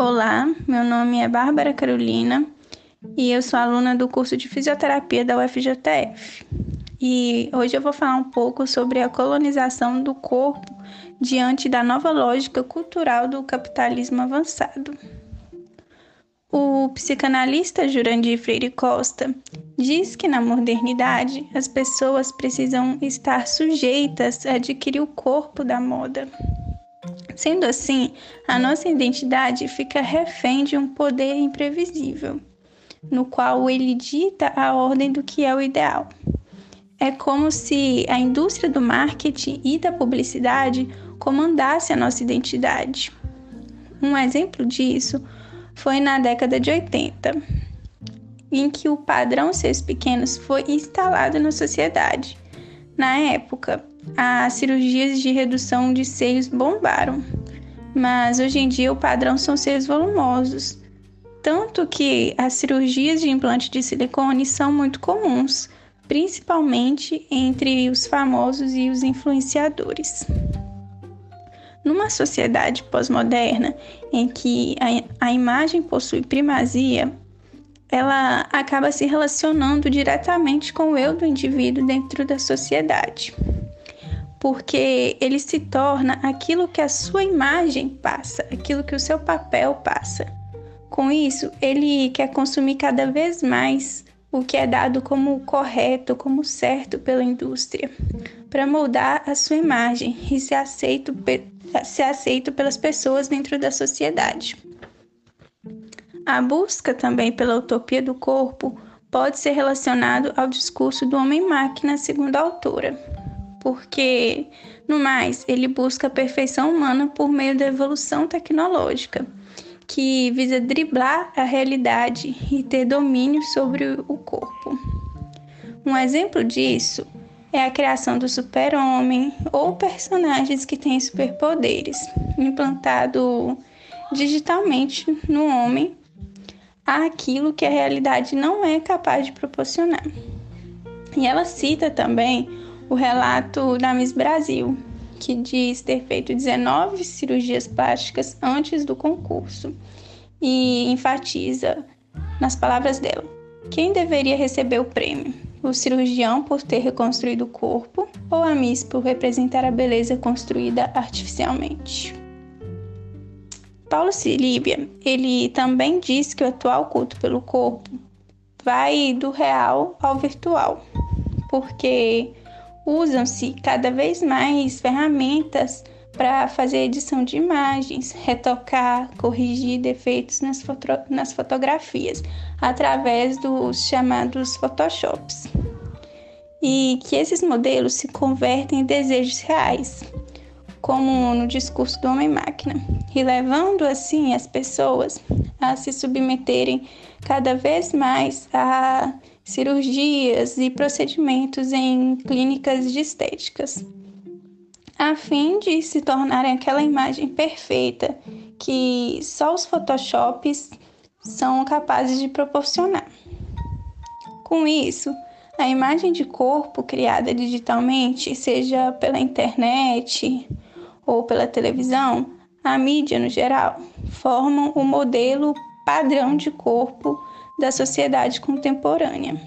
Olá, meu nome é Bárbara Carolina e eu sou aluna do curso de fisioterapia da UFJF. E hoje eu vou falar um pouco sobre a colonização do corpo diante da nova lógica cultural do capitalismo avançado. O psicanalista Jurandir Freire Costa diz que na modernidade as pessoas precisam estar sujeitas a adquirir o corpo da moda. Sendo assim, a nossa identidade fica refém de um poder imprevisível, no qual ele dita a ordem do que é o ideal. É como se a indústria do marketing e da publicidade comandasse a nossa identidade. Um exemplo disso foi na década de 80, em que o padrão seus pequenos foi instalado na sociedade. Na época, as cirurgias de redução de seios bombaram, mas hoje em dia o padrão são seios volumosos, tanto que as cirurgias de implante de silicone são muito comuns, principalmente entre os famosos e os influenciadores. Numa sociedade pós-moderna em que a, a imagem possui primazia, ela acaba se relacionando diretamente com o eu do indivíduo dentro da sociedade. Porque ele se torna aquilo que a sua imagem passa, aquilo que o seu papel passa. Com isso, ele quer consumir cada vez mais o que é dado como correto, como certo pela indústria, para moldar a sua imagem e ser aceito, ser aceito pelas pessoas dentro da sociedade. A busca também pela utopia do corpo pode ser relacionado ao discurso do homem-máquina, segundo a autora, porque, no mais, ele busca a perfeição humana por meio da evolução tecnológica, que visa driblar a realidade e ter domínio sobre o corpo. Um exemplo disso é a criação do super-homem ou personagens que têm superpoderes, implantado digitalmente no homem aquilo que a realidade não é capaz de proporcionar. E ela cita também o relato da Miss Brasil, que diz ter feito 19 cirurgias plásticas antes do concurso e enfatiza nas palavras dela: quem deveria receber o prêmio? O cirurgião por ter reconstruído o corpo ou a Miss por representar a beleza construída artificialmente? Paulo Silíbia, ele também diz que o atual culto pelo corpo vai do real ao virtual, porque usam-se cada vez mais ferramentas para fazer edição de imagens, retocar, corrigir defeitos nas, foto nas fotografias através dos chamados Photoshops. E que esses modelos se convertem em desejos reais, como no discurso do homem-máquina, e levando assim as pessoas a se submeterem cada vez mais a cirurgias e procedimentos em clínicas de estéticas, a fim de se tornarem aquela imagem perfeita que só os Photoshops são capazes de proporcionar. Com isso, a imagem de corpo criada digitalmente, seja pela internet, ou pela televisão, a mídia no geral, formam o modelo padrão de corpo da sociedade contemporânea.